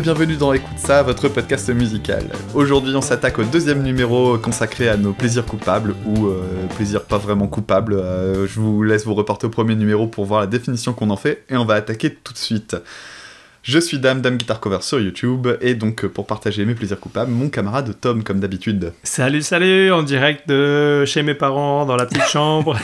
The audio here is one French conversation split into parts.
bienvenue dans Écoute ça, votre podcast musical. Aujourd'hui, on s'attaque au deuxième numéro consacré à nos plaisirs coupables ou euh, plaisirs pas vraiment coupables. Euh, je vous laisse vous reporter au premier numéro pour voir la définition qu'on en fait et on va attaquer tout de suite. Je suis Dame, Dame Guitar Cover sur YouTube, et donc pour partager mes plaisirs coupables, mon camarade Tom, comme d'habitude. Salut, salut, en direct de chez mes parents, dans la petite chambre.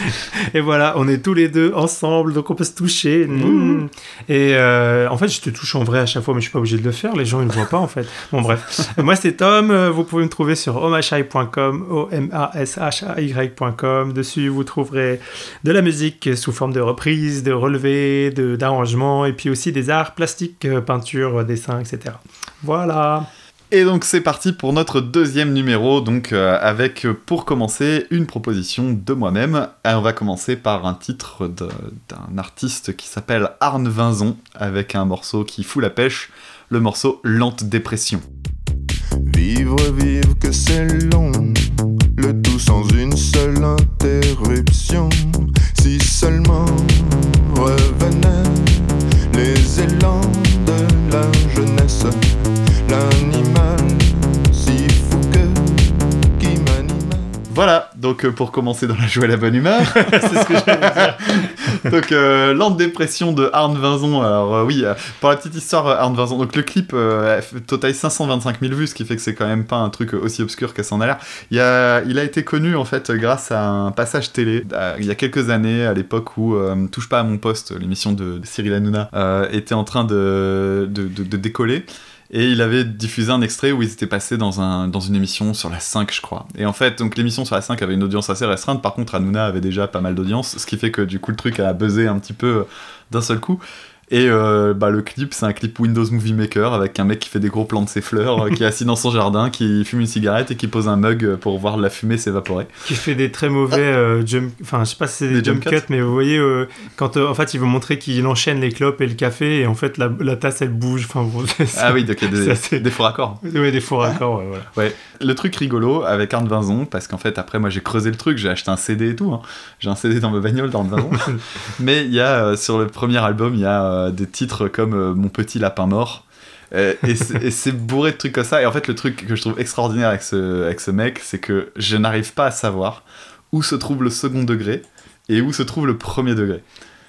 et voilà, on est tous les deux ensemble, donc on peut se toucher. Mmh. Et euh, en fait, je te touche en vrai à chaque fois, mais je suis pas obligé de le faire, les gens ils ne voient pas en fait. Bon, bref. Moi, c'est Tom, vous pouvez me trouver sur omashai.com, O-M-A-S-H-A-Y.com. Dessus, vous trouverez de la musique sous forme de reprise, de relevés, d'arrangements, et puis aussi des arts plastiques euh, peinture, dessin, etc. Voilà. Et donc c'est parti pour notre deuxième numéro, donc euh, avec pour commencer une proposition de moi-même. on va commencer par un titre d'un artiste qui s'appelle Arne Vinzon, avec un morceau qui fout la pêche, le morceau Lente Dépression. Vivre, vivre, que c'est long, le tout sans une seule interruption. Si seulement revenait les élans l'animal Voilà, donc euh, pour commencer dans la joie et la bonne humeur, c'est ce que j'allais dire. donc euh, Lente dépression de Arne Vinzon. Alors euh, oui, pour la petite histoire, Arne Vinzon. Donc le clip totalise 525 000 vues, ce qui fait que c'est quand même pas un truc aussi obscur que ça en a l'air. Il, a, été connu en fait grâce à un passage télé il y a quelques années, à l'époque où Touche pas à mon poste, l'émission de, Cyril Hanouna, était en train de- de décoller. Et il avait diffusé un extrait où ils étaient passés dans, un, dans une émission sur la 5, je crois. Et en fait, donc l'émission sur la 5 avait une audience assez restreinte. Par contre, Hanouna avait déjà pas mal d'audience, ce qui fait que du coup, le truc a buzzé un petit peu euh, d'un seul coup. Et euh, bah, le clip, c'est un clip Windows Movie Maker avec un mec qui fait des gros plans de ses fleurs, euh, qui est assis dans son jardin, qui fume une cigarette et qui pose un mug pour voir la fumée s'évaporer. qui fait des très mauvais euh, jump enfin je sais pas si c'est des, Des jump jump cuts mais vous voyez euh, quand euh, en fait il veut montrer qu'il enchaîne les clopes et le café et en fait la, la tasse elle bouge enfin bon, Ah oui, donc il y a c'est des, assez- des faux raccords. ouais, des faux raccords ouais, voilà Ouais, le truc rigolo avec Arne Vinzon, parce qu'en fait après moi j'ai creusé le truc, j'ai acheté un CD et tout, hein. j'ai un CD dans ma bagnole d'Arne Vinzon, mais il y a euh, sur le premier album, il y a euh, des titres comme euh, Mon petit lapin mort, Euh, et c'est et c'est bourré de trucs comme ça, et en fait le truc que je trouve extraordinaire avec ce, avec ce mec, c'est que je n'arrive pas à savoir où se trouve le second degré et où se trouve le premier degré.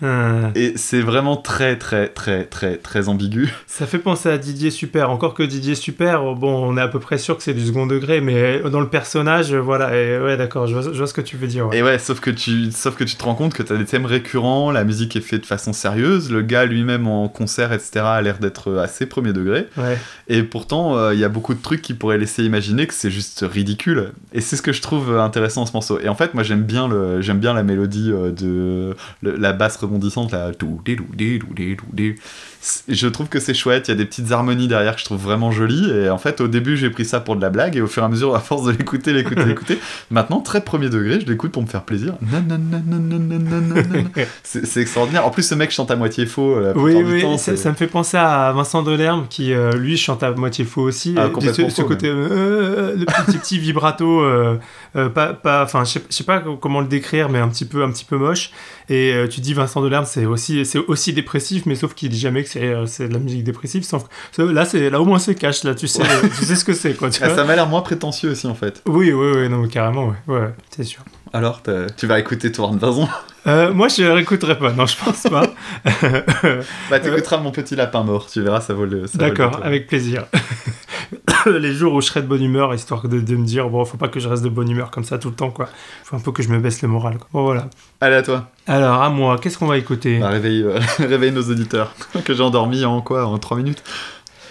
Euh, Et c'est vraiment très très très très très ambigu. ça fait penser à Didier Super encore que Didier Super euh, bon on est à peu près sûr que c'est du second degré mais dans le personnage euh, voilà et ouais d'accord je vois, je vois ce que tu veux dire ouais. Et ouais, sauf que tu, sauf que tu te rends compte que t'as des thèmes récurrents, la musique est faite de façon sérieuse, le gars lui-même en concert, etc., a l'air d'être assez premier degré, Ouais. et pourtant euh, il y a beaucoup de trucs qui pourraient laisser imaginer que c'est juste ridicule. Et c'est ce que je trouve intéressant dans ce morceau. Et en fait, moi j'aime bien le, bien la mélodie euh, de le- la basse rebondissantes là. Tout, dé, tout, dé, tout, dé, tout, dé je trouve que c'est chouette. Il y a des petites harmonies derrière que je trouve vraiment jolies. Et en fait, au début, j'ai pris ça pour de la blague. Et au fur et à mesure, à force de l'écouter, l'écouter, l'écouter, maintenant, très premier degré, je l'écoute pour me faire plaisir. c'est extraordinaire. En plus, ce mec chante à moitié faux. Euh, oui, oui, ça, me fait penser à Vincent Delerme qui, euh, lui, chante à moitié faux aussi. Ah, complètement ce, faux, ce côté, euh, euh, le petit, petit vibrato, pas, pas, enfin, je sais pas comment le décrire, mais un petit peu, un petit peu moche. Et tu dis Vincent Delerme, c'est aussi, aussi dépressif, mais sauf qu'il dit jamais c'est, euh, c'est de la musique dépressive. Là, c'est, là au moins c'est cash, là, tu sais, tu sais ce que c'est, quoi. Tu Ah, vois ça m'a l'air moins prétentieux aussi, en fait. oui, oui, oui, non, carrément, ouais, ouais, c'est sûr. Alors, tu vas écouter Tourne Vazon Euh, moi, je réécouterai pas, non, je pense pas. Bah, t'écouteras Mon Petit Lapin Mort, tu verras, ça vaut le. D'accord, avec plaisir. les jours où je serai de bonne humeur, histoire de, de me dire, bon, faut pas que je reste de bonne humeur comme ça tout le temps, quoi. Faut un peu que je me baisse le moral, quoi. Bon, voilà. Allez, à toi. Alors, à moi, qu'est-ce qu'on va écouter? Bah, réveille, euh, réveille nos auditeurs. que j'ai endormi en quoi? En 3 minutes?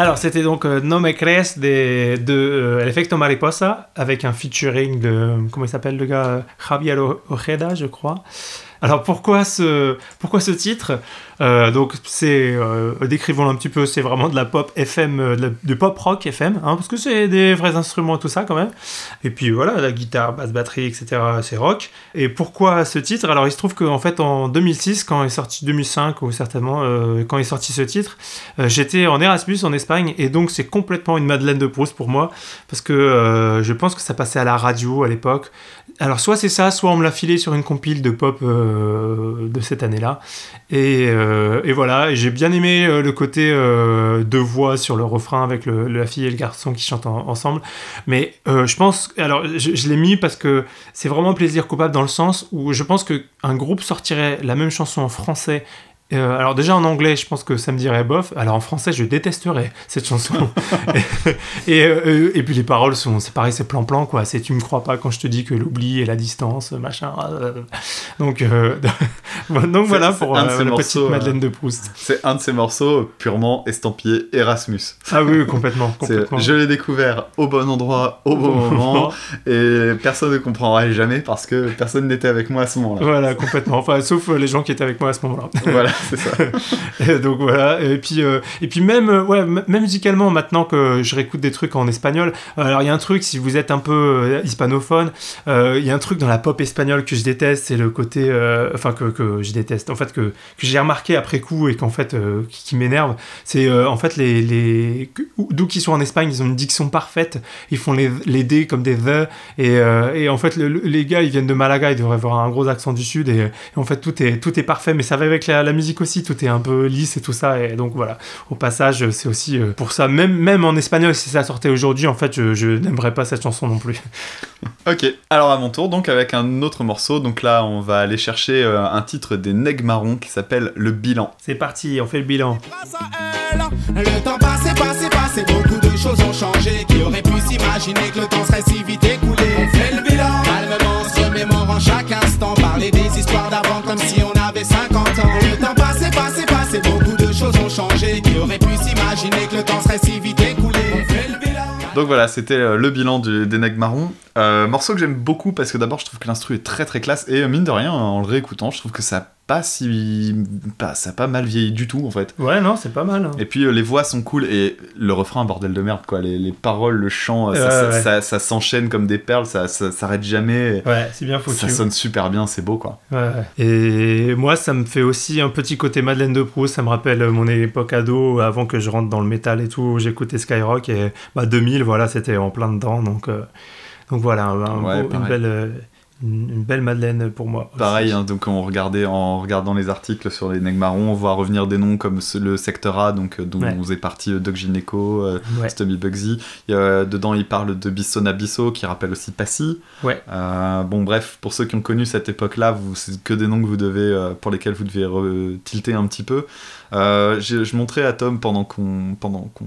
Alors, c'était donc euh, No Me Crees de, euh, Mariposa avec un featuring de. Comment il s'appelle le gars Javier O- Ojeda, je crois. Alors pourquoi ce, pourquoi ce titre? Euh, Donc c'est, euh, décrivons un petit peu, c'est vraiment de la pop FM, euh, de du pop rock FM, hein, parce que c'est des vrais instruments tout ça quand même. Et puis voilà, la guitare, basse, batterie, etc. C'est rock. Et pourquoi ce titre? Alors il se trouve qu'en fait en 2006, quand est sorti 2005 ou certainement euh, quand est sorti ce titre, j'étais en Erasmus en Espagne et donc c'est complètement une Madeleine de Proust pour moi parce que je pense que ça passait à la radio à l'époque. Alors soit c'est ça, soit on me l'a filé sur une compile de pop euh, de cette année-là. Et, euh, voilà, j'ai bien aimé euh, le côté de voix sur le refrain avec la fille et le garçon qui chantent en- ensemble. Mais je pense, alors je, je l'ai mis parce que c'est vraiment plaisir coupable dans le sens où je pense qu'un groupe sortirait la même chanson en français. Euh, alors déjà en anglais, je pense que ça me dirait bof. Alors en français, je détesterais cette chanson. et, et, euh, et puis les paroles sont, c'est pareil, c'est plan-plan quoi. C'est tu me crois pas quand je te dis que l'oubli et la distance, machin. euh, donc euh, donc voilà pour euh, la morceaux, petite Madeleine de Proust. C'est un de ces morceaux purement estampillé Erasmus. Ah oui, complètement. Je l'ai découvert au bon endroit, au bon moment, et personne ne comprendra jamais parce que personne n'était avec moi à ce moment-là. Voilà, complètement. Enfin, sauf euh, les gens qui étaient avec moi à ce moment-là. voilà, c'est ça. Et donc voilà. Et puis, euh, et puis même, euh, ouais, même musicalement, maintenant que je réécoute des trucs en espagnol, euh, alors il y a un truc, si vous êtes un peu euh, hispanophone, euh, il y a un truc dans la pop espagnole que je déteste, c'est le côté, euh, enfin que, que je déteste, en fait que, que j'ai remarqué après coup et qu'en fait euh, qui, m'énerve, c'est euh, en fait les, les que- d'où qu'ils sont en Espagne, ils ont une diction parfaite, ils font les, les D comme des the. Et, euh, et en fait le- le- les gars ils viennent de Malaga, ils devraient avoir un gros accent du sud. Et, en fait tout est tout est parfait, mais ça va avec la, musique aussi, tout est un peu lisse et tout ça. Et donc voilà. Au passage, c'est aussi euh, pour ça, même même en espagnol si ça sortait aujourd'hui, en fait je, je n'aimerais pas cette chanson non plus. Ok, alors à mon tour, donc avec un autre morceau, donc là on va aller chercher un titre des Neg Marrons qui s'appelle Le Bilan. C'est parti, on fait le bilan. Grâce à elle, le temps passé, passé, passé, beaucoup de choses ont changé. Qui aurait pu s'imaginer que le temps serait si vite écoulé On fait le bilan, calmement, se remémorant chaque instant. Parler des histoires d'avant comme si on avait 50 ans. Le temps passé, passé, passé, beaucoup de choses ont changé. Qui aurait pu s'imaginer que le temps serait si vite écoulé Donc voilà, c'était euh, le bilan du- des Neg Marrons. Euh, morceau que j'aime beaucoup parce que d'abord je trouve que l'instru est très très classe et euh, mine de rien, en le réécoutant, je trouve que ça pas si. Pas, ça a pas mal vieilli du tout en fait. Ouais, non, c'est pas mal. hein. Et puis euh, les voix sont cool et le refrain, bordel de merde quoi. Les, les paroles, le chant, euh, ça, ça- ouais. ça- ça s'enchaîne comme des perles, ça, ça s'arrête jamais. Ouais, c'est bien foutu. Ça sonne super bien, c'est beau quoi. Ouais. Et moi, ça me fait aussi un petit côté Madeleine de Proust. Ça me rappelle mon époque ado, avant que je rentre dans le métal et tout. J'écoutais Skyrock et bah, 2000, voilà, c'était en plein dedans. Donc, euh, donc voilà, un Ouais, beau- une, belle, euh, une, une belle Madeleine pour moi. aussi. Pareil, hein, donc on regardait, en regardant les articles sur les Neg Marrons, on voit revenir des noms comme ce- le Secteur A, donc, euh, dont Ouais. est parti euh, Doc Gineco, euh, Ouais. Bugsy. A- dedans, il parle de Bissona Bisso, qui rappelle aussi Passy. Ouais. Euh, bon, bref, pour ceux qui ont connu cette époque-là, vous- c'est que des noms que vous devez, euh, pour lesquels vous devez tilter un petit peu. Euh, je montrais à Tom pendant qu'on pendant qu'on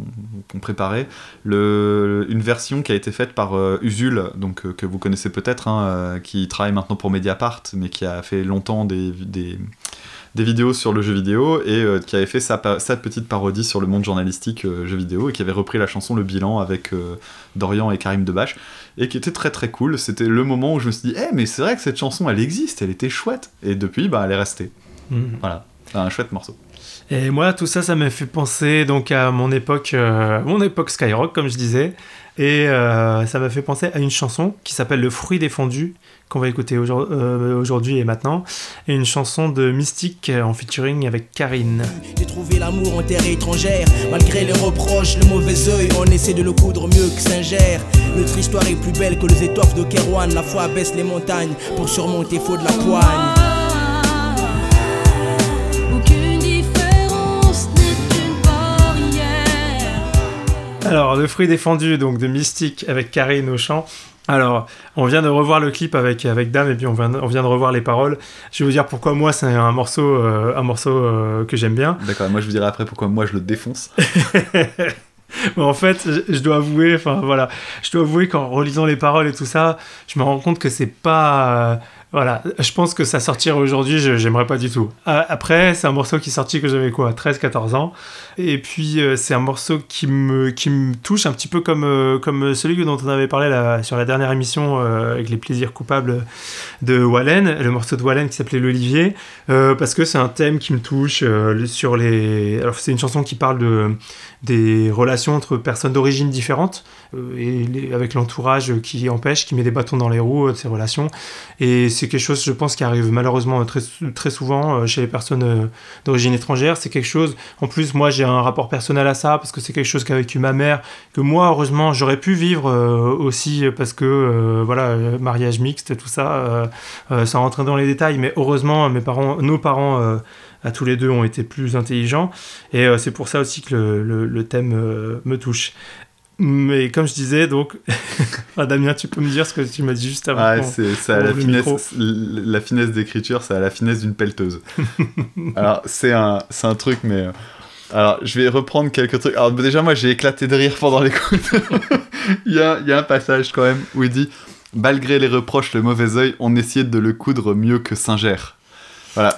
qu'on préparait le, une version qui a été faite par euh, Usul, donc euh, que vous connaissez peut-être, hein, euh, qui travaille maintenant pour Mediapart, mais qui a fait longtemps des, des, des vidéos sur le jeu vidéo et euh, qui avait fait sa, petite parodie sur le monde journalistique euh, jeu vidéo et qui avait repris la chanson Le Bilan avec euh, Dorian et Karim Debache et qui était très très cool. C'était le moment où je me suis dit, eh mais c'est vrai que cette chanson elle existe, elle était chouette. Et depuis, bah, elle est restée. Mhm. Voilà, un chouette morceau. Et moi, tout ça, ça m'a fait penser donc à mon époque, euh, mon époque Skyrock, comme je disais. Et euh, ça m'a fait penser à une chanson qui s'appelle Le fruit défendu, qu'on va écouter euh, aujourd'hui et maintenant. Et une chanson de Mystique euh, en featuring avec Karine. J'ai trouvé l'amour en terre étrangère. Malgré les reproches, le mauvais œil, on essaie de le coudre mieux que Saint-Gère. Notre histoire est plus belle que les étoffes de Kerouan. La foi baisse les montagnes pour surmonter faut de la poigne. Alors, Le fruit défendu, donc de Mystique avec Karine au chant. Alors, on vient de revoir le clip avec, avec Dame et puis on vient, de- on vient de revoir les paroles. Je vais vous dire pourquoi moi c'est un morceau, euh, un morceau euh, que j'aime bien. D'accord, moi je vous dirai après pourquoi moi je le défonce. Mais en fait, je, je dois avouer, enfin voilà, je dois avouer qu'en relisant les paroles et tout ça, je me rends compte que c'est pas. Voilà, je pense que ça sortirait aujourd'hui, j'aimerais pas du tout. Ah, Après, c'est un morceau qui est sorti que j'avais quoi, 13-14 ans. Et puis, euh, c'est un morceau qui me, qui me touche un petit peu comme, euh, comme celui dont on avait parlé là, sur la dernière émission euh, avec les plaisirs coupables de Wallen, le morceau de Wallen qui s'appelait L'Olivier, euh, parce que c'est un thème qui me touche euh, sur les. Alors, c'est une chanson qui parle de, des relations entre personnes d'origine différentes euh, et avec l'entourage qui empêche, qui met des bâtons dans les roues euh, de ces relations. Et c'est quelque chose, je pense, qui arrive malheureusement très, souvent euh, chez les personnes euh, d'origine étrangère. C'est quelque chose, en plus, moi j'ai un rapport personnel à ça, parce que c'est quelque chose qu'a vécu ma mère, que moi, heureusement, j'aurais pu vivre euh, aussi, parce que, voilà, mariage mixte, tout ça, sans rentrer dans les détails, mais heureusement, mes parents, nos parents, à tous les deux, ont été plus intelligents. Et c'est pour ça aussi que le, thème me touche. Mais comme je disais, donc, Ah, Damien, tu peux me dire ce que tu m'as dit juste avant qu'on- c'est ça, la finesse, la finesse d'écriture, c'est à la finesse d'une pelleteuse. alors, c'est un, c'est un truc, mais. euh, Alors, je vais reprendre quelques trucs. Alors, déjà, moi, j'ai éclaté de rire pendant l'écoute. il, y a, il y a un passage, quand même, où il dit Malgré les reproches, le mauvais œil, on essayait de le coudre mieux que Singer. Voilà.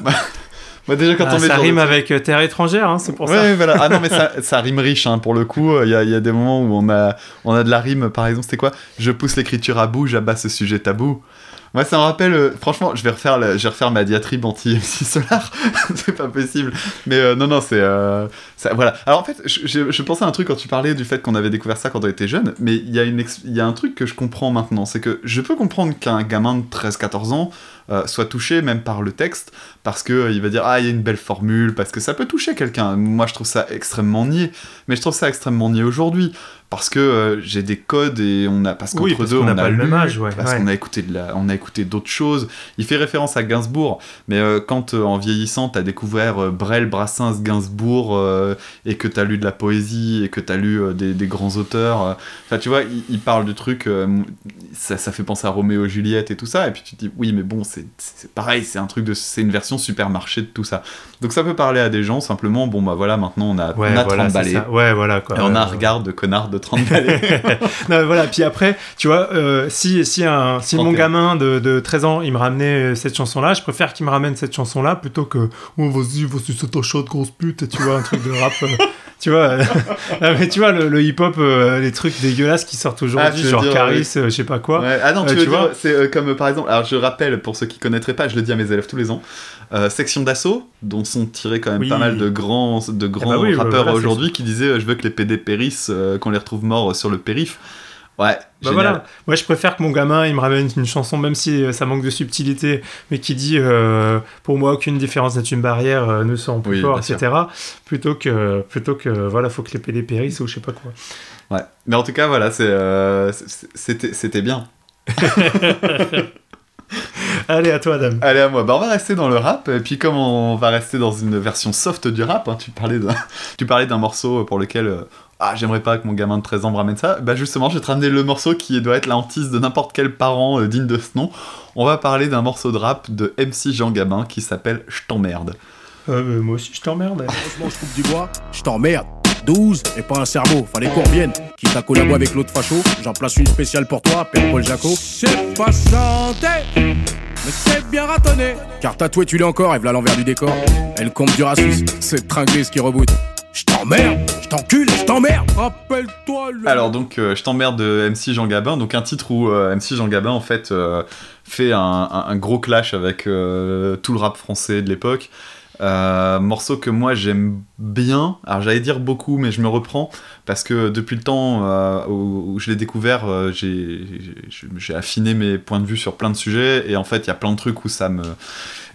Moi, déjà, quand Ah, on ça rime avec euh, Terre étrangère, hein, c'est pour ça. Ouais, voilà. Ah non, mais ça, ça rime riche, hein, pour le coup. Il y a, y a des moments où on a, on a de la rime, par exemple, c'était quoi? Je pousse l'écriture à bout, j'abats ce sujet tabou. Moi, ça me rappelle, euh, franchement, je vais refaire, la- je vais refaire ma diatribe anti-MC Solar. c'est pas possible. Mais euh, non, non, c'est. euh, ça- voilà. Alors en fait, je, je- je pensais à un truc quand tu parlais du fait qu'on avait découvert ça quand on était jeune, mais il y, a une y a un truc que je comprends maintenant. C'est que je peux comprendre qu'un gamin de 13-14 ans euh, soit touché même par le texte, parce que euh, il va dire Ah, il y a une belle formule, parce que ça peut toucher quelqu'un. Moi, je trouve ça extrêmement niais. Mais je trouve ça extrêmement niais aujourd'hui. Parce que euh, j'ai des codes et on a. Parce qu'entre Oui, deux, on a pas le lu, même âge, ouais, parce ouais. qu'on a écouté de la, on a écouté d'autres choses. Il fait référence à Gainsbourg, mais quand en vieillissant, t'as découvert Brel, Brassens, Gainsbourg, et que t'as lu de la poésie et que t'as lu des, des grands auteurs. Enfin, tu vois, il, il parle de trucs, ça, ça fait penser à Roméo et Juliette et tout ça. Et puis tu te dis, oui, mais bon, c'est c'est pareil, c'est un truc de, c'est une version supermarché de tout ça. Donc ça peut parler à des gens simplement. Bon bah voilà, maintenant on a, Ouais, on a voilà, 30 c'est balais. ça. Ouais, voilà, quoi. Et on a un regard de connard de 30 balais. non, mais voilà, puis après, tu vois, euh, si, si, un, si mon 31. gamin de, de 13 ans, il me ramenait cette chanson-là, je préfère qu'il me ramène cette chanson-là plutôt que Oh, vas-y, vas-y, c'est ta chatte, grosse pute, tu vois, un truc de rap. euh, tu vois, euh, ah, mais tu vois, le, le hip-hop, euh, les trucs dégueulasses qui sortent Ah, aujourd'hui, veux genre dire, Caris, euh, je sais pas quoi. Ouais. Ah non, tu Euh, veux tu dire, vois c'est euh, comme euh, par exemple, alors je rappelle pour ceux qui connaîtraient pas, je le dis à mes élèves tous les ans, euh, Section d'assaut, dont sont tirés quand même Oui. pas mal de grands, de grands bah oui, ouais, rappeurs voilà, aujourd'hui qui disaient euh, je veux que les PD périssent, euh, qu'on les retrouve morts euh, sur le périph. Ouais, Bah voilà, moi je préfère que mon gamin il me ramène une chanson, même si euh, ça manque de subtilité, mais qui dit euh, pour moi aucune différence n'est une barrière, euh, ne sont plus Oui, fort, sûr. etc. Plutôt que, plutôt que voilà, faut que les PD périssent ou je sais pas quoi. Ouais. Mais en tout cas, voilà, c'est, euh, c'était, c'était bien. Allez, à toi, Adam. Allez à moi. Bah, on va rester dans le rap. Et puis comme on va rester dans une version soft du rap, hein, tu parlais d'un, tu parlais d'un morceau pour lequel ah j'aimerais pas que mon gamin de 13 ans me ramène ça. Bah justement, je vais te ramener le morceau qui doit être la hantise de n'importe quel parent euh, digne de ce nom. On va parler d'un morceau de rap de MC Jean Gabin qui s'appelle Je t'emmerde. Euh, moi aussi je t'emmerde. Franchement, je coupe du bois, je t'emmerde. 12 et pas un cerveau, fallait qu'on revienne. Quitte à collabo avec l'autre facho, j'en place une spéciale pour toi, Père Paul Jaco. C'est pas chanté, mais c'est bien ratonné. Car tatoué, tu l'es encore, et v'là l'envers du décor. Elle compte du racisme, c'est tringlé ce qui reboot. Je t'emmerde, je t'encule, je t'emmerde. Rappelle-toi le. Alors donc euh, Je t'emmerde de MC Jean Gabin, donc un titre où euh, MC Jean Gabin en fait euh, fait un, un- un gros clash avec euh, tout le rap français de l'époque. Euh, morceau que moi j'aime bien, alors j'allais dire beaucoup mais je me reprends. Parce que depuis le temps euh, où, je l'ai découvert euh, j'ai affiné mes points de vue sur plein de sujets. Et en fait il y a plein de trucs où ça me...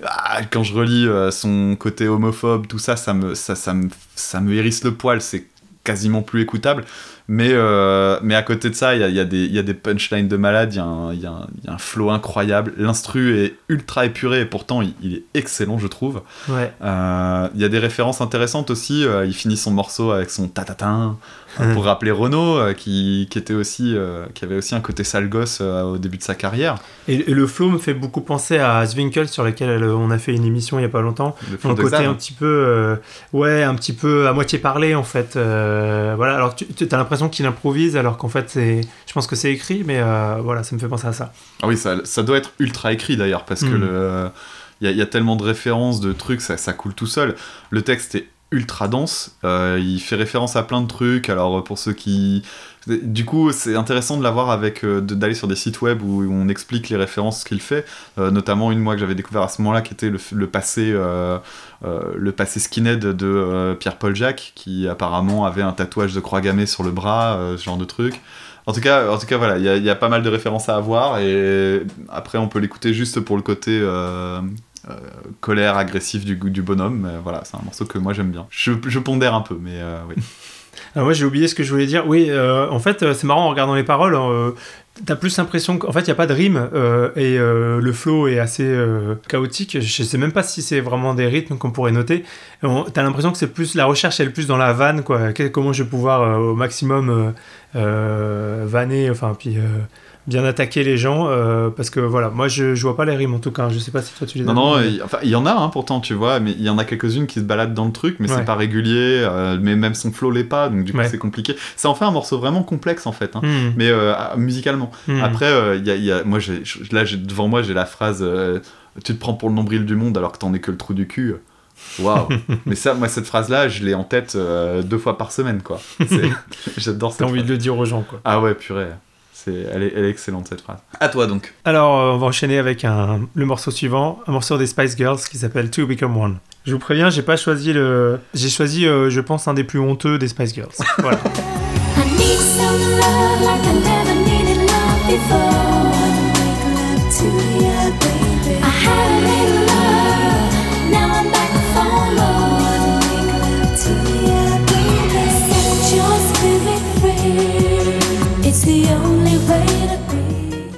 Ah, quand je relis son côté homophobe, tout ça, ça me, ça me, ça me hérisse le poil, c'est quasiment plus écoutable. Mais, euh, mais à côté de ça, il y a, y a y a des punchlines de malade, il y, a un- il y a un- il y a un flow incroyable. L'instru est ultra épuré et pourtant il, il est excellent, je trouve. Ouais. Euh, Il y a des références intéressantes aussi. euh, il finit son morceau avec son tatatin pour rappeler Renault, euh, qui, qui, était aussi, qui avait aussi un côté sale gosse au début de sa carrière. Et, et le flow me fait beaucoup penser à Zwinkel sur lequel on a fait une émission il y a pas longtemps. Le côté un petit peu ouais un petit peu à moitié parlé en fait voilà alors tu as l'impression qu'il improvise alors qu'en fait c'est Je pense que c'est écrit, mais euh, voilà, ça me fait penser à ça. Ah oui, ça, ça doit être ultra écrit d'ailleurs, parce que Mm. le. Il y, y a tellement de références, de trucs, ça, ça coule tout seul. Le texte est ultra dense, euh, il fait référence à plein de trucs, alors pour ceux qui... Du coup, c'est intéressant de l'avoir avec, euh, d'aller sur des sites web où, on explique les références qu'il fait, euh, notamment une moi que j'avais découvert à ce moment-là qui était le, le passé, euh, le passé skinhead de Pierre-Paul Jacques, qui apparemment avait un tatouage de croix gammée sur le bras, ce genre de truc. En tout cas, en tout cas voilà, il y a pas mal de références à avoir et après on peut l'écouter juste pour le côté euh, colère, agressif du, du bonhomme. Voilà, c'est un morceau que moi j'aime bien. Je, pondère un peu, mais euh, oui. Ah, moi, j'ai oublié ce que je voulais dire. Oui, euh, en fait, c'est marrant en regardant les paroles. euh, T'as plus l'impression qu'en fait, il n'y a pas de rime et le flow est assez chaotique. Je sais même pas si c'est vraiment des rythmes qu'on pourrait noter. T'as l'impression que c'est plus la recherche, elle est plus dans la vanne, quoi. Comment je vais pouvoir au maximum vanner, enfin, puis bien attaquer les gens. euh, parce que voilà, moi, je, je vois pas les rimes en tout cas. Je sais pas si toi tu les Non, as non, il, enfin, y en a hein, pourtant, tu vois, mais il y en a quelques-unes qui se baladent dans le truc, mais Ouais. c'est pas régulier, euh, mais même son flow l'est pas, donc du coup Ouais. c'est compliqué. Ça en fait un morceau vraiment complexe en fait, hein, Hmm, mais euh, musicalement. hmm. Après, il y a, il y a- moi, j'ai- là, j'ai- devant moi, j'ai la phrase Tu te prends pour le nombril du monde alors que t'en es que le trou du cul. Waouh! Mais ça, moi, cette phrase-là, je l'ai en tête euh, deux fois par semaine, quoi. C'est- J'adore T'as cette envie phrase. de le dire aux gens, quoi. Ah ouais, purée. C'est, elle, est, elle est excellente, cette phrase. À toi, donc. Alors, euh, on va enchaîner avec un, le morceau suivant, un morceau des Spice Girls qui s'appelle To Become One. Je vous préviens, j'ai pas choisi le. J'ai choisi, euh, je pense, un des plus honteux des Spice Girls. Voilà.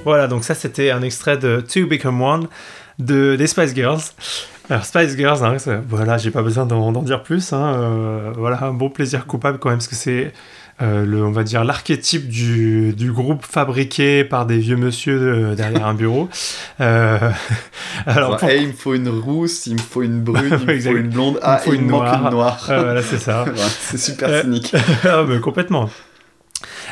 Voilà, donc ça, c'était un extrait de To Become One de, des Spice Girls. Alors, Spice Girls, hein, voilà, j'ai pas besoin d'en dire plus. hein, euh, voilà, un bon plaisir coupable quand même, parce que c'est. euh, le, on va dire l'archétype du, du groupe fabriqué par des vieux monsieur euh, derrière un bureau. Euh, alors, Genre, pour- hey, il me faut une rousse, il me faut une brune, il me faut une blonde. Il me Ah, faut il me une manque noire. une noire. Ah, voilà, c'est ça. Ouais, c'est super cynique. ah, mais complètement.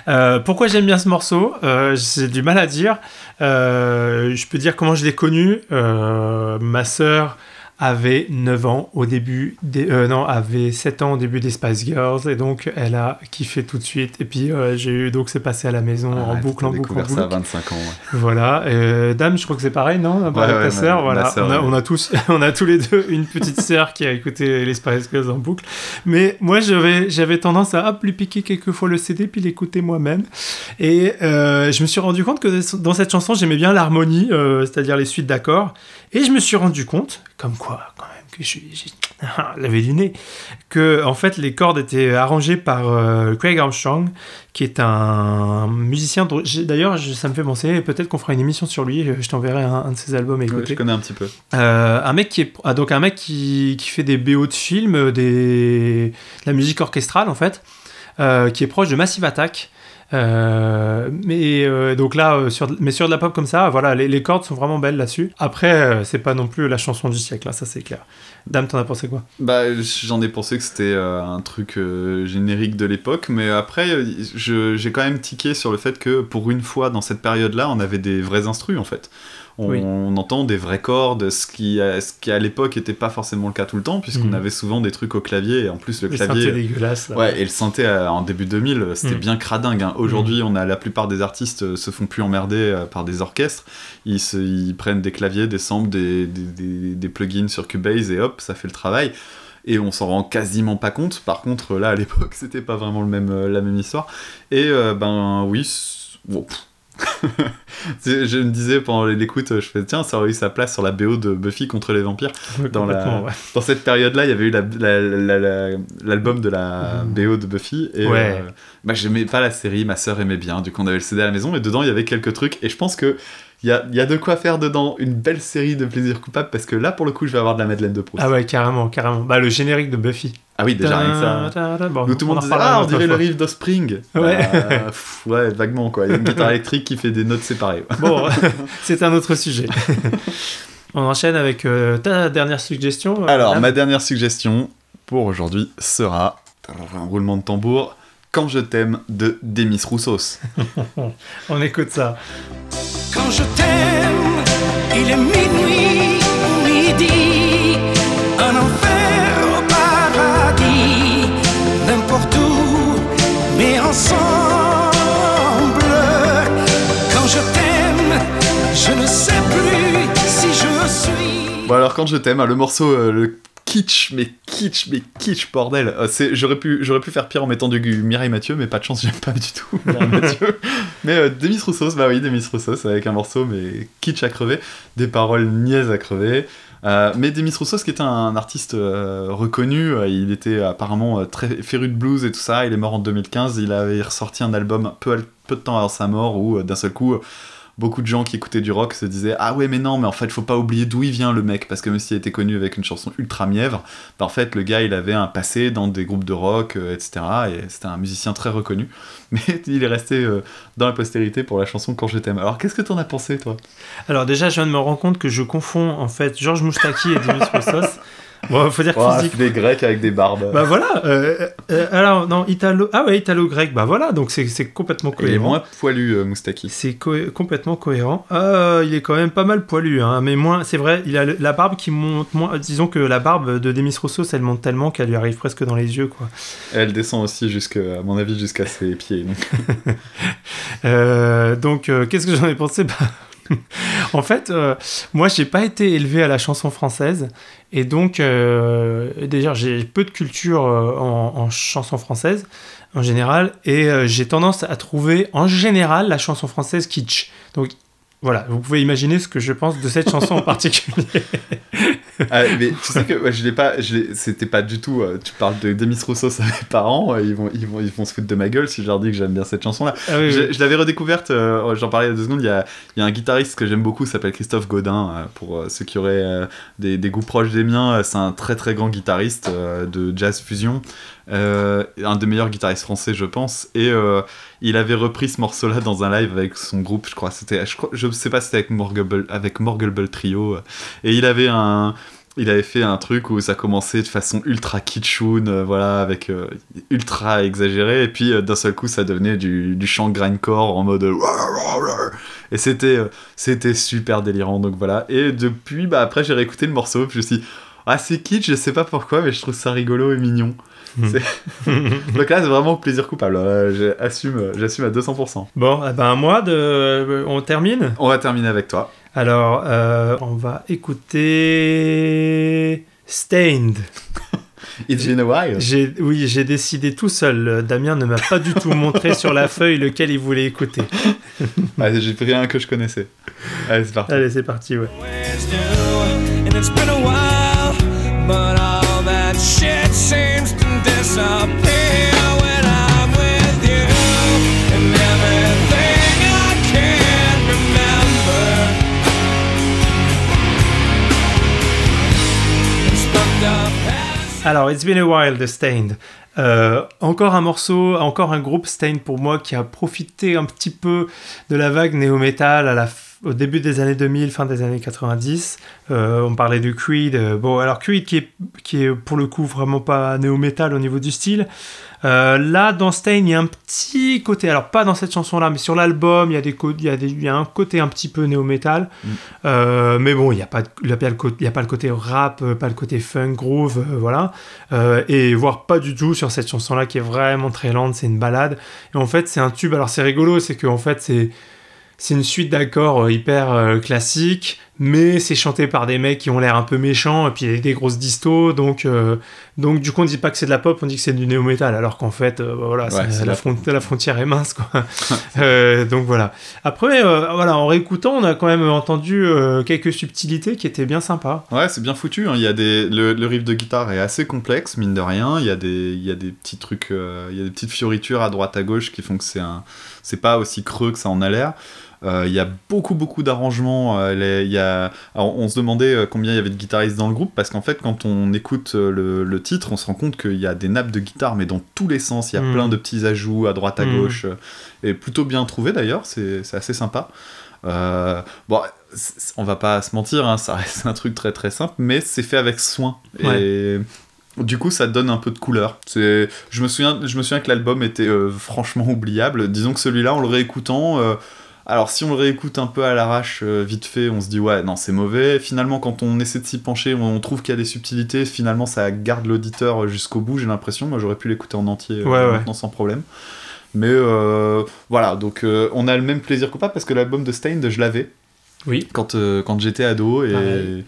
Euh, pourquoi j'aime bien ce morceau Euh, J'ai du mal à dire. Euh, je peux dire comment je l'ai connu. Ma sœur avait 9 ans au début des, euh, non avait 7 ans au début des Spice Girls et donc elle a kiffé tout de suite et puis euh, j'ai eu donc c'est passé à la maison en Ah, boucle en boucle en découvert ça à boucle 25 ans. ouais. voilà Euh, dame je crois que c'est pareil non avec ouais, ta sœur ma voilà on, a, ouais. on a tous on a tous les deux une petite sœur qui a écouté les Spice Girls en boucle mais moi j'avais j'avais tendance à hop lui piquer quelques fois le CD puis l'écouter moi-même et euh, je me suis rendu compte que dans cette chanson j'aimais bien l'harmonie c'est-à-dire les suites d'accords et je me suis rendu compte comme quoi quand même que je suis j'ai- l'avait du nez que en fait les cordes étaient arrangées par euh, Craig Armstrong qui est un musicien d'ailleurs ça me fait penser peut-être qu'on fera une émission sur lui je t'enverrai un, un de ses albums à Ouais, écouter je connais un petit peu. euh, un mec qui est ah, donc un mec qui, qui fait des BO de films, euh, des de la musique orchestrale en fait, euh, qui est proche de Massive Attack. Euh, mais euh, donc là, euh, sur, mais sur de la pop comme ça, voilà, les, cordes sont vraiment belles là-dessus. Après, c'est pas non plus la chanson du siècle, là, ça c'est clair. Dame, t'en as pensé quoi? Bah, j'en ai pensé que c'était un truc générique de l'époque, mais après, j'ai quand même tiqué sur le fait que pour une fois dans cette période-là, on avait des vrais instrus en fait. On, Oui. on entend des vraies cordes, ce qui, euh, ce qui à l'époque n'était pas forcément le cas tout le temps, puisqu'on Mhm. avait souvent des trucs au clavier, et en plus le Les clavier. synthés dégueulasses. là. Ouais, et le synthé euh, en début 2000, euh, c'était Mm. bien cradingue. hein. Aujourd'hui, on a la plupart des artistes euh, se font plus emmerder euh, par des orchestres. Ils, se- ils prennent des claviers, des samples, des, des, des- des plugins sur Cubase et hop, ça fait le travail. Et on s'en rend quasiment pas compte. Par contre, là, à l'époque, c'était pas vraiment le même, euh, la même histoire. Et euh, ben oui, bon, pff. Je me disais pendant l'écoute, je fais tiens, ça aurait eu sa place sur la BO de Buffy contre les vampires dans la- Complètement, ouais. dans cette période-là, il y avait eu la- la- la- la- l'album de la BO de Buffy. Et. Ouais. euh, bah, j'aimais pas la série, ma sœur aimait bien. Du coup, on avait le CD à la maison et dedans, il y avait quelques trucs. Et je pense que il y a, y a de quoi faire dedans une belle série de plaisir coupable parce que là, pour le coup, je vais avoir de la Madeleine de Proust. Ah ouais, carrément, carrément. Bah, le générique de Buffy. Ah oui, déjà, rien que ça. Bon, Où tout le on monde disait Ah, on dirait le riff d'Ospring. Ouais. Bah, pff, ouais, vaguement quoi. Il y a une guitare électrique qui fait des notes séparées. Bon, c'est un autre sujet. On enchaîne avec euh, ta dernière suggestion. euh, Alors, ma dernière suggestion pour aujourd'hui sera un roulement de tambour Quand je t'aime de Demis Roussos. On écoute ça. Quand je t'aime, Bon alors quand je t'aime, hein, le morceau, euh, le kitsch, mais kitsch, mais kitsch, bordel. Euh, c'est, j'aurais pu, j'aurais pu faire pire en mettant du Mireille Mathieu, mais pas de chance, j'aime pas du tout Mireille Mathieu. Mais euh, Demis Roussos, bah oui, Demis Roussos avec un morceau, mais kitsch à crever, des paroles niaises à crever. Euh, mais Demis Roussos, qui était un artiste reconnu, il était apparemment très féru de blues et tout ça. Il est mort en 2015. Il avait ressorti un album peu, peu de temps avant sa mort où d'un seul coup, beaucoup de gens qui écoutaient du rock se disaient Ah ouais, mais non, mais en fait, faut pas oublier d'où il vient le mec. Parce que même s'il était connu avec une chanson ultra mièvre, bah, en fait, le gars, il avait un passé dans des groupes de rock, euh, etc. Et c'était un musicien très reconnu. Mais il est resté euh, dans la postérité pour la chanson Quand je t'aime. Alors, qu'est-ce que t'en as pensé, toi? Alors déjà, je viens de me rendre compte que je confonds en fait Georges Moustaki et Demis Roussos. Bon, faut dire Oh, physique. Des grecs avec des barbes. Bah voilà. euh, euh, alors non, italo. Ah ouais, italo-grec. Bah voilà. Donc c'est c'est complètement il est cohérent. moins poilu, euh, Moustaki. C'est co- complètement cohérent. Euh, il est quand même pas mal poilu, hein, mais moins. C'est vrai, il a la barbe qui monte moins. Disons que la barbe de Demis Roussos, elle monte tellement qu'elle lui arrive presque dans les yeux, quoi. Elle descend aussi, jusque, à mon avis, jusqu'à ses pieds. donc. Euh, donc, euh, qu'est-ce que j'en ai pensé? Bah, En fait, euh, moi, j'ai pas été élevé à la chanson française, et donc, euh, déjà, j'ai peu de culture euh, en, chanson française en général, et euh, j'ai tendance à trouver en général la chanson française kitsch. Voilà, vous pouvez imaginer ce que je pense de cette chanson en particulier. Ah, mais tu sais que ouais, je l'ai pas, c'était pas du tout. euh, tu parles de Demis Roussos à mes parents, euh, ils vont, ils vont, ils vont se foutre de ma gueule si je leur dis que j'aime bien cette chanson-là. Ah oui, Je, oui. je l'avais redécouverte, euh, j'en parlais il y a deux secondes. Il y a, il y a un guitariste que j'aime beaucoup, s'appelle Christophe Godin. euh, pour ceux qui auraient des, des goûts proches des miens, c'est un très très grand guitariste de jazz fusion. Euh, un des meilleurs guitaristes français, je pense. Et euh, il avait repris ce morceau-là dans un live avec son groupe, je crois. C'était, je, crois, je sais pas c'était avec Morgul, avec Trio. Et il avait un. Il avait fait un truc où ça commençait de façon ultra kitschoun, euh, voilà, avec ultra exagéré, et puis d'un seul coup ça devenait du, chant grindcore en mode. Et c'était c'était super délirant, donc voilà. Et depuis, bah après j'ai réécouté le morceau, puis je me suis dit, ah c'est kitsch, je sais pas pourquoi, mais je trouve ça rigolo et mignon. C'est- donc là c'est vraiment plaisir coupable, euh, j'assume, j'assume à 200%. Bon, eh ben moi, de... on termine? On va terminer avec toi. Alors, euh, on va écouter Stained. It's been a while. Oui, j'ai décidé tout seul. Euh, Damien ne m'a pas du tout montré sur la feuille lequel il voulait écouter. Ah, j'ai pris un que je connaissais. Allez c'est parti. Allez, c'est parti, ouais. But all that shit seems to disappear when I'm with you. And everything I can't remember. It's fucked up past. Alors, It's Been a While de Stained. Euh, encore un morceau, encore un groupe Stained pour moi qui a profité un petit peu de la vague néo-metal à la f- au début des années 2000, fin des années 90. Euh, on parlait de Creed. euh, bon, alors Creed qui est, qui est pour le coup vraiment pas néo-metal au niveau du style. Euh, là, dans Stained, il y a un petit côté, alors pas dans cette chanson-là, mais sur l'album, il y, a des il, y a des- il y a un côté un petit peu néo-metal. Euh, mais bon, il n'y a, pas de- il y a pas le côté- il y a pas le côté rap, pas le côté funk, groove, voilà. Et voire pas du tout sur cette chanson-là qui est vraiment très lente, c'est une balade. Et en fait, c'est un tube. Alors c'est rigolo, c'est que en fait, c'est c'est une suite d'accords euh, hyper euh, classique, mais c'est chanté par des mecs qui ont l'air un peu méchants et puis il y a des grosses distos, donc euh, donc du coup on dit pas que c'est de la pop, on dit que c'est du néo metal, alors qu'en fait euh, bah, voilà, Ouais, c'est- c'est la, la- front- la frontière est mince quoi. Euh, donc voilà. Après voilà, en réécoutant, on a quand même entendu quelques subtilités qui étaient bien sympas. Ouais, c'est bien foutu. hein. Il y a des, le, le riff de guitare est assez complexe, mine de rien. Il y a des, il y a des petits trucs, il y a des petites fioritures à droite à gauche qui font que c'est un, c'est pas aussi creux que ça en a l'air. Euh, Il y a beaucoup beaucoup d'arrangements. euh, les- il y a, alors, on se demandait euh, combien il y avait de guitaristes dans le groupe parce qu'en fait, quand on écoute le, le titre, on se rend compte qu'il y a des nappes de guitare, mais dans tous les sens. Il y a Mm. plein de petits ajouts à droite à Mm. gauche, et plutôt bien trouvé d'ailleurs. C'est assez sympa. Euh, bon, on va pas se mentir, hein, ça reste un truc très très simple, mais c'est fait avec soin. Et, du coup, ça donne un peu de couleur. Je me souviens, je me souviens que l'album était euh, franchement oubliable. Disons que celui-là, en le réécoutant, euh, alors si on le réécoute un peu à l'arrache, euh, vite fait, on se dit ouais, non, c'est mauvais. Finalement, quand on essaie de s'y pencher, on trouve qu'il y a des subtilités. Finalement, ça garde l'auditeur jusqu'au bout. J'ai l'impression. Moi, j'aurais pu l'écouter en entier euh, Ouais, ouais. maintenant sans problème. Mais euh, voilà, donc on a le même plaisir coupable parce que l'album de Stained, je l'avais Oui. quand, euh, quand j'étais ado et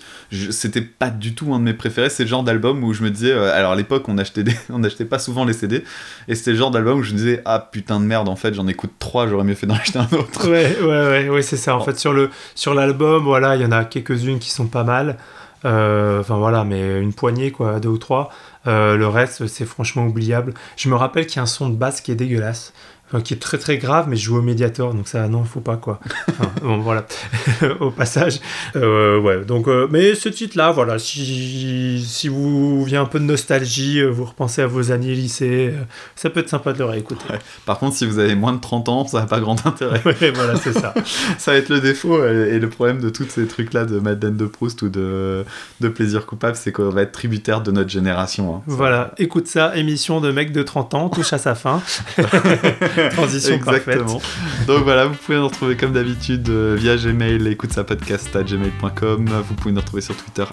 c'était pas du tout un de mes préférés. C'est le genre d'album où je me disais, euh, alors à l'époque on achetait, des, on achetait pas souvent les CD et c'était le genre d'album où je me disais, ah putain de merde, en fait j'en écoute trois, j'aurais mieux fait d'en acheter un autre. Ouais, ouais, ouais, ouais, c'est ça. En fait, sur le sur l'album, voilà, il y en a quelques-unes qui sont pas mal. Euh, Enfin voilà, mais une poignée quoi, deux ou trois. Le reste, c'est franchement oubliable. Je me rappelle qu'il y a un son de basse qui est dégueulasse. Enfin, qui est très très grave, mais je joue au médiator, donc ça, non, faut pas quoi. Enfin, bon, voilà, au passage. Euh, ouais, donc, euh, mais ce titre-là, voilà, si, si vous vient un peu de nostalgie, euh, vous repensez à vos années lycée, ça peut être sympa de le réécouter. Par contre, si vous avez moins de 30 ans, ça n'a pas grand intérêt. Ouais, voilà, c'est ça. ça va être le défaut et le problème de tous ces trucs-là de Madeleine de Proust ou de, de Plaisir Coupable, c'est qu'on va être tributaire de notre génération. hein. Voilà, écoute ça, émission de mec de 30 ans, touche à sa fin. Transition Exactement. Donc voilà, vous pouvez nous retrouver comme d'habitude euh, via Gmail, écoute ça podcast à gmail.com. Vous pouvez nous retrouver sur Twitter,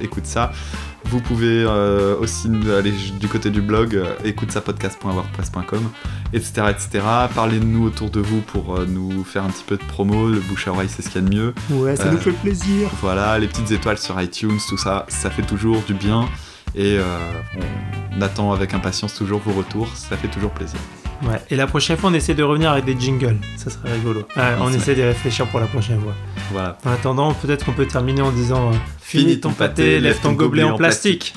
écoute ça. Vous pouvez euh, aussi aller du côté du blog, euh, écoute ça podcast.wordpress.com, etc., etc. Parlez-nous autour de vous pour euh, nous faire un petit peu de promo. Le bouche à oreille, c'est ce qu'il y a de mieux. Ouais, ça nous fait plaisir. Voilà, les petites étoiles sur iTunes, tout ça, ça fait toujours du bien. Et on attend avec impatience toujours vos retours, ça fait toujours plaisir. Ouais, et la prochaine fois, on essaie de revenir avec des jingles. Ça serait rigolo. Ouais, on essaie de réfléchir pour la prochaine fois. Voilà. En attendant, peut-être qu'on peut terminer en disant euh, Finis ton pâté, lève ton gobelet en plastique.